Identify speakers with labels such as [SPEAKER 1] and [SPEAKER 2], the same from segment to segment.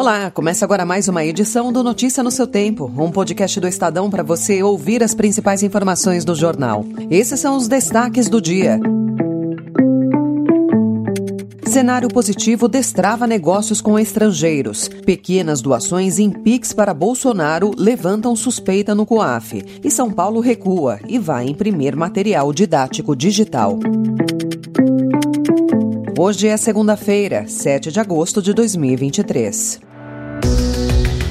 [SPEAKER 1] Olá, começa agora mais uma edição do Notícia no seu Tempo, um podcast do Estadão para você ouvir as principais informações do jornal. Esses são os destaques do dia. Cenário positivo destrava negócios com estrangeiros. Pequenas doações em Pix para Bolsonaro levantam suspeita no COAF. E São Paulo recua e vai imprimir material didático digital. Hoje é segunda-feira, 7 de agosto de 2023.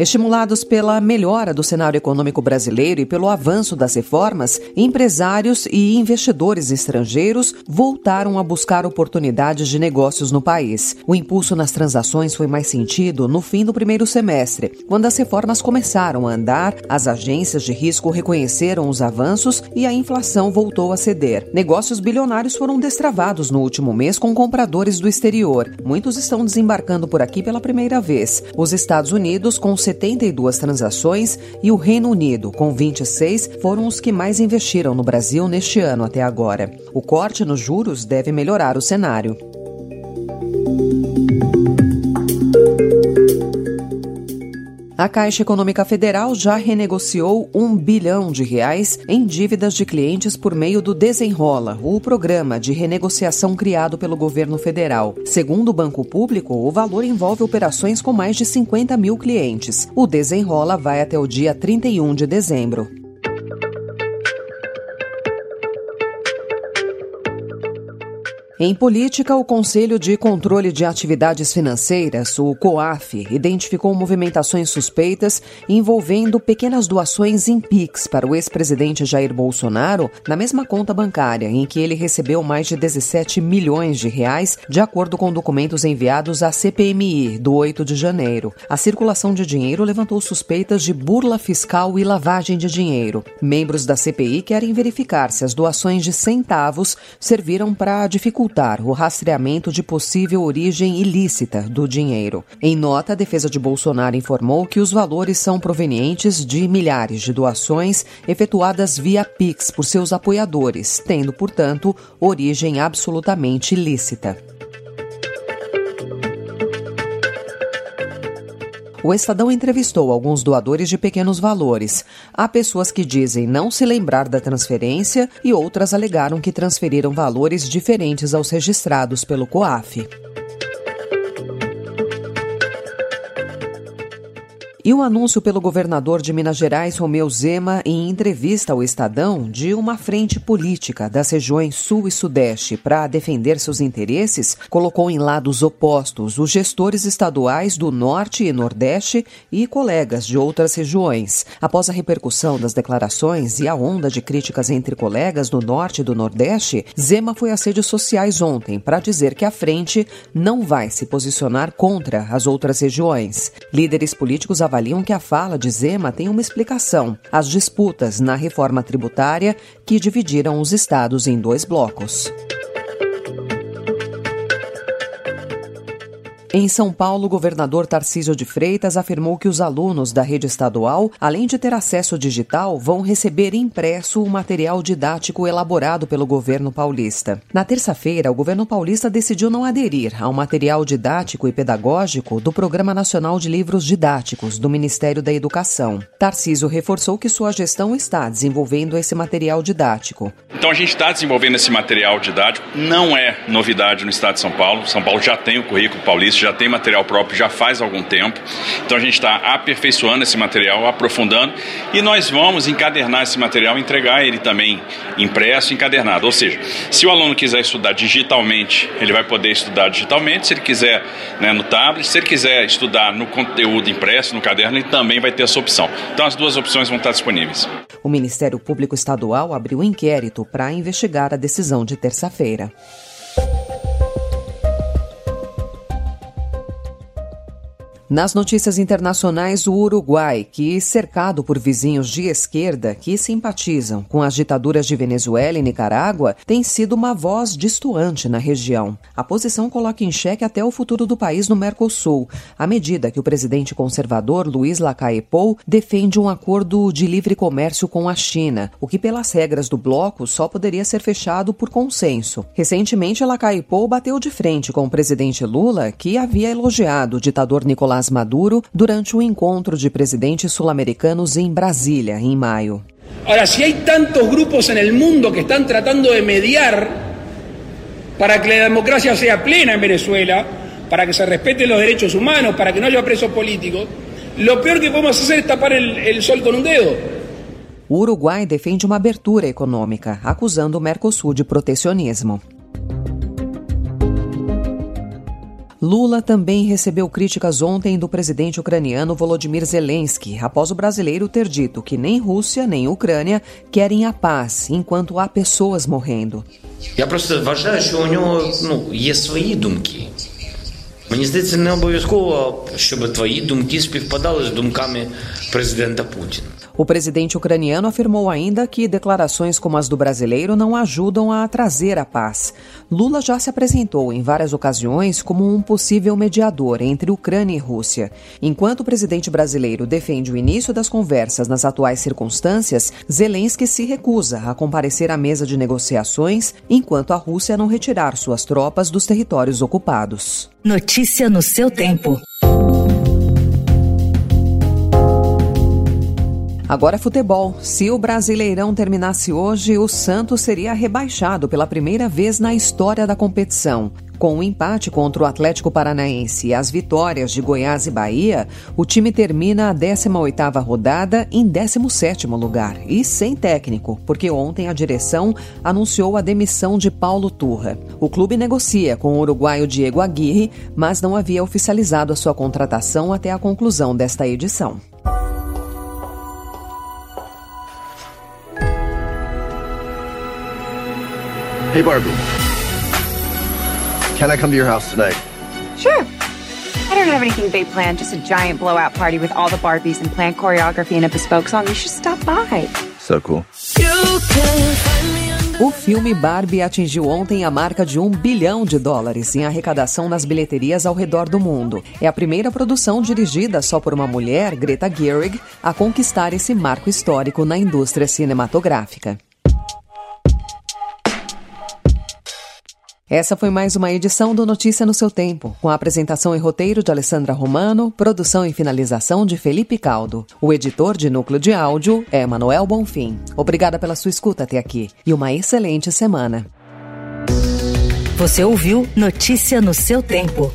[SPEAKER 1] Estimulados pela melhora do cenário econômico brasileiro e pelo avanço das reformas, empresários e investidores estrangeiros voltaram a buscar oportunidades de negócios no país. O impulso nas transações foi mais sentido no fim do primeiro semestre, quando as reformas começaram a andar, as agências de risco reconheceram os avanços e a inflação voltou a ceder. Negócios bilionários foram destravados no último mês com compradores do exterior. Muitos estão desembarcando por aqui pela primeira vez. Os Estados Unidos, com 72 transações e o Reino Unido, com 26, foram os que mais investiram no Brasil neste ano até agora. O corte nos juros deve melhorar o cenário. A Caixa Econômica Federal já renegociou um bilhão de reais em dívidas de clientes por meio do Desenrola, o programa de renegociação criado pelo governo federal. Segundo o Banco Público, o valor envolve operações com mais de 50 mil clientes. O Desenrola vai até o dia 31 de dezembro. Em política, o Conselho de Controle de Atividades Financeiras, o COAF, identificou movimentações suspeitas envolvendo pequenas doações em PIX para o ex-presidente Jair Bolsonaro na mesma conta bancária em que ele recebeu mais de 17 milhões de reais, de acordo com documentos enviados à CPMI do 8 de janeiro. A circulação de dinheiro levantou suspeitas de burla fiscal e lavagem de dinheiro. Membros da CPI querem verificar se as doações de centavos serviram para dificultar dificultar o rastreamento de possível origem ilícita do dinheiro. Em nota, a defesa de Bolsonaro informou que os valores são provenientes de milhares de doações efetuadas via Pix por seus apoiadores, tendo, portanto, origem absolutamente ilícita. O Estadão entrevistou alguns doadores de pequenos valores. Há pessoas que dizem não se lembrar da transferência e outras alegaram que transferiram valores diferentes aos registrados pelo COAF. E o anúncio pelo governador de Minas Gerais, Romeu Zema, em entrevista ao Estadão, de uma frente política das regiões Sul e Sudeste para defender seus interesses, colocou em lados opostos os gestores estaduais do Norte e Nordeste e colegas de outras regiões. Após a repercussão das declarações e a onda de críticas entre colegas do Norte e do Nordeste, Zema foi às redes sociais ontem para dizer que a frente não vai se posicionar contra as outras regiões. Líderes políticos avaliam que a fala de Zema tem uma explicação: as disputas na reforma tributária que dividiram os estados em dois blocos. Em São Paulo, o governador Tarcísio de Freitas afirmou que os alunos da rede estadual, além de ter acesso digital, vão receber impresso o material didático elaborado pelo governo paulista. Na terça-feira, o governo paulista decidiu não aderir ao material didático e pedagógico do Programa Nacional de Livros Didáticos do Ministério da Educação. Tarcísio reforçou que sua gestão está desenvolvendo esse material didático.
[SPEAKER 2] Então a gente está desenvolvendo esse material didático, não é novidade no estado de São Paulo. São Paulo já tem o currículo paulista já tem material próprio já faz algum tempo. Então a gente está aperfeiçoando esse material, aprofundando e nós vamos encadernar esse material entregar ele também impresso, encadernado. Ou seja, se o aluno quiser estudar digitalmente, ele vai poder estudar digitalmente. Se ele quiser né, no tablet, se ele quiser estudar no conteúdo impresso, no caderno, ele também vai ter essa opção. Então as duas opções vão estar disponíveis.
[SPEAKER 1] O Ministério Público Estadual abriu inquérito para investigar a decisão de Nas notícias internacionais, o Uruguai, que cercado por vizinhos de esquerda que simpatizam com as ditaduras de Venezuela e Nicarágua, tem sido uma voz distoante na região. A posição coloca em xeque até o futuro do país no Mercosul, à medida que o presidente conservador Luiz Lacalle Pou defende um acordo de livre comércio com a China, o que pelas regras do bloco só poderia ser fechado por consenso. Recentemente, Lacalle Pou bateu de frente com o presidente Lula, que havia elogiado o ditador Nicolás Nicolás Maduro durante o encontro de presidentes sul-americanos em Brasília, em maio.
[SPEAKER 3] Agora, se há tantos grupos no mundo que estão tratando de mediar para que a democracia seja plena em Venezuela, para que se respeten os direitos humanos, para que não haja presos políticos, o pior que podemos fazer é tapar o sol com um dedo.
[SPEAKER 1] O Uruguai defende uma abertura econômica, acusando o Mercosul de protecionismo. Lula também recebeu críticas ontem do presidente ucraniano Volodymyr Zelensky, após o brasileiro ter dito que nem Rússia nem Ucrânia querem a paz, enquanto há pessoas morrendo.
[SPEAKER 4] Я просто вважаю, що у нього ну, є свої думки. Мені здається, не обов'язково, щоб твої думки співпадали з думками президента Путіна.
[SPEAKER 1] O presidente ucraniano afirmou ainda que declarações como as do brasileiro não ajudam a trazer a paz. Lula já se apresentou em várias ocasiões como um possível mediador entre Ucrânia e Rússia. Enquanto o presidente brasileiro defende o início das conversas nas atuais circunstâncias, Zelensky se recusa a comparecer à mesa de negociações enquanto a Rússia não retirar suas tropas dos territórios ocupados.
[SPEAKER 5] Notícia no seu tempo.
[SPEAKER 1] Agora futebol. Se o Brasileirão terminasse hoje, o Santos seria rebaixado pela primeira vez na história da competição. Com o empate contra o Atlético Paranaense e as vitórias de Goiás e Bahia, o time termina a 18ª rodada em 17º lugar e sem técnico, porque ontem a direção anunciou a demissão de Paulo Turra. O clube negocia com o uruguaio Diego Aguirre, mas não havia oficializado a sua contratação até a conclusão desta edição.
[SPEAKER 6] Hey, Barbie. Can I come to your house tonight?
[SPEAKER 7] Sure. I don't have anything big planned, just a giant blowout party with all the Barbies and planned choreography and a bespoke song. You should stop by.
[SPEAKER 6] So cool.
[SPEAKER 1] O filme Barbie atingiu ontem a marca de um bilhão de dólares em arrecadação nas bilheterias ao redor do mundo. É a primeira produção dirigida só por uma mulher, Greta Gerwig, a conquistar esse marco histórico na indústria cinematográfica. Essa foi mais uma edição do Notícia no seu tempo, com a apresentação e roteiro de Alessandra Romano, produção e finalização de Felipe Caldo. O editor de núcleo de áudio é Manuel Bonfim. Obrigada pela sua escuta até aqui e uma excelente semana.
[SPEAKER 5] Você ouviu Notícia no seu tempo.